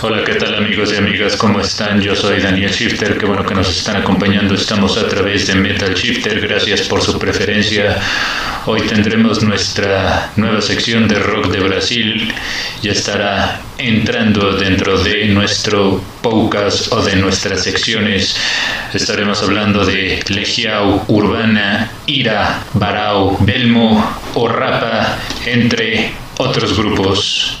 Hola, ¿qué tal amigos y amigas? ¿Cómo están? Yo soy Daniel Shifter, qué bueno que nos están acompañando. Estamos a través de Metal Shifter, gracias por su preferencia. Hoy tendremos nuestra nueva sección de rock de Brasil. Ya estará entrando dentro de nuestro podcast o de nuestras secciones. Estaremos hablando de Legião Urbana, Ira, Barau, Belmo o Rapa, entre otros grupos.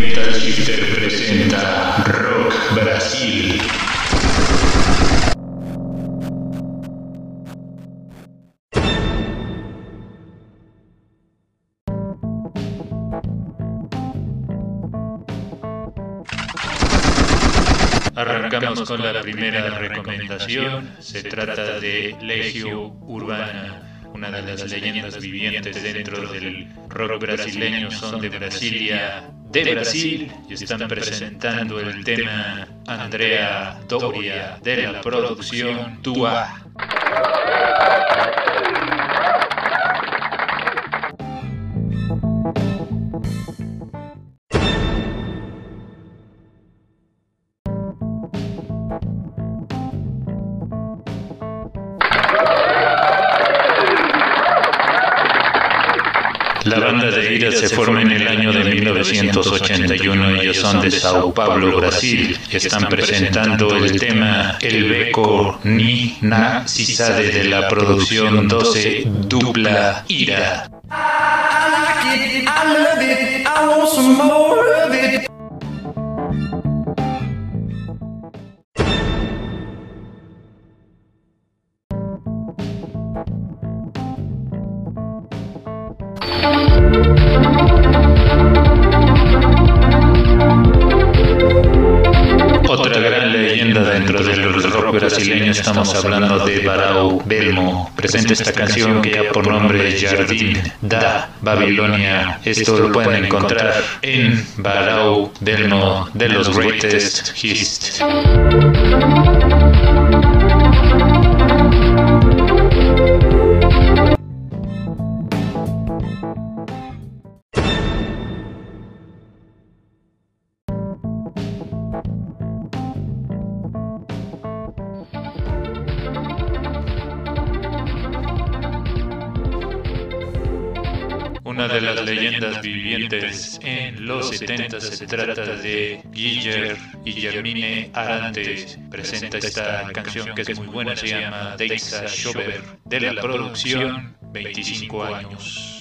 Metal Shifter presenta Rock Brasil. Arrancamos con la primera recomendación. Se trata de Legio Urbana, una de las leyendas vivientes dentro del rock brasileño. Son de Brasilia, de Brasil, y están presentando el tema Andrea Doria de la producción Tua. La banda de Ira se forma en el año de 1981. Ellos son de Sao Paulo, Brasil. Están presentando el tema El Beco Ni Na Cisade de la producción 12 Dupla Ira. Otra gran leyenda dentro del rock brasileño, estamos hablando de Barau Belmo. Presenta esta canción que ya por nombre Jardim da Babilonia. Esto lo pueden encontrar en Barau Belmo de los Greatest Hits. Una de las leyendas vivientes en los 70 se trata de Guiller y Germine Arantes. Presenta esta canción que es muy buena, se llama Deixa Schober, de la producción 25 años.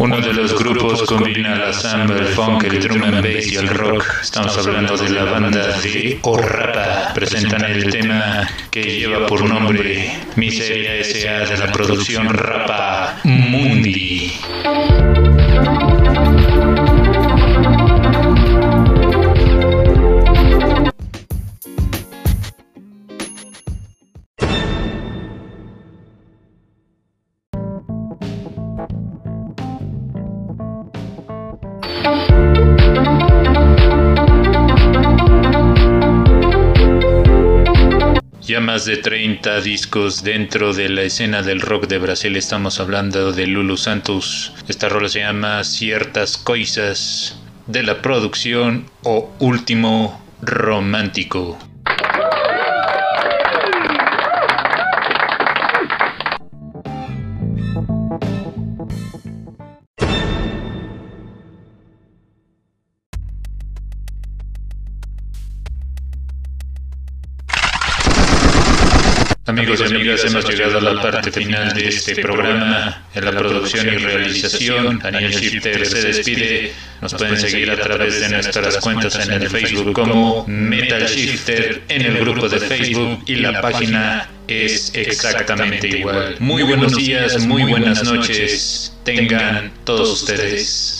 Uno de los grupos combina la samba, el funk, el drum and bass y el rock. Estamos hablando de la banda de Orrapa. Presentan el tema que lleva por nombre Miseria S.A. de la producción Rapa Mundi. Ya más de 30 discos dentro de la escena del rock de Brasil. Estamos hablando de Lulu Santos. Esta rola se llama Ciertas Coisas de la producción o Último Romántico. Amigos y amigas, hemos llegado a la parte final de este programa. En la producción y realización, Daniel Shifter se despide. Nos pueden seguir a través de nuestras cuentas en el Facebook como Metal Shifter en el grupo de Facebook y la página es exactamente igual. Muy buenos días, muy buenas noches. Tengan todos ustedes.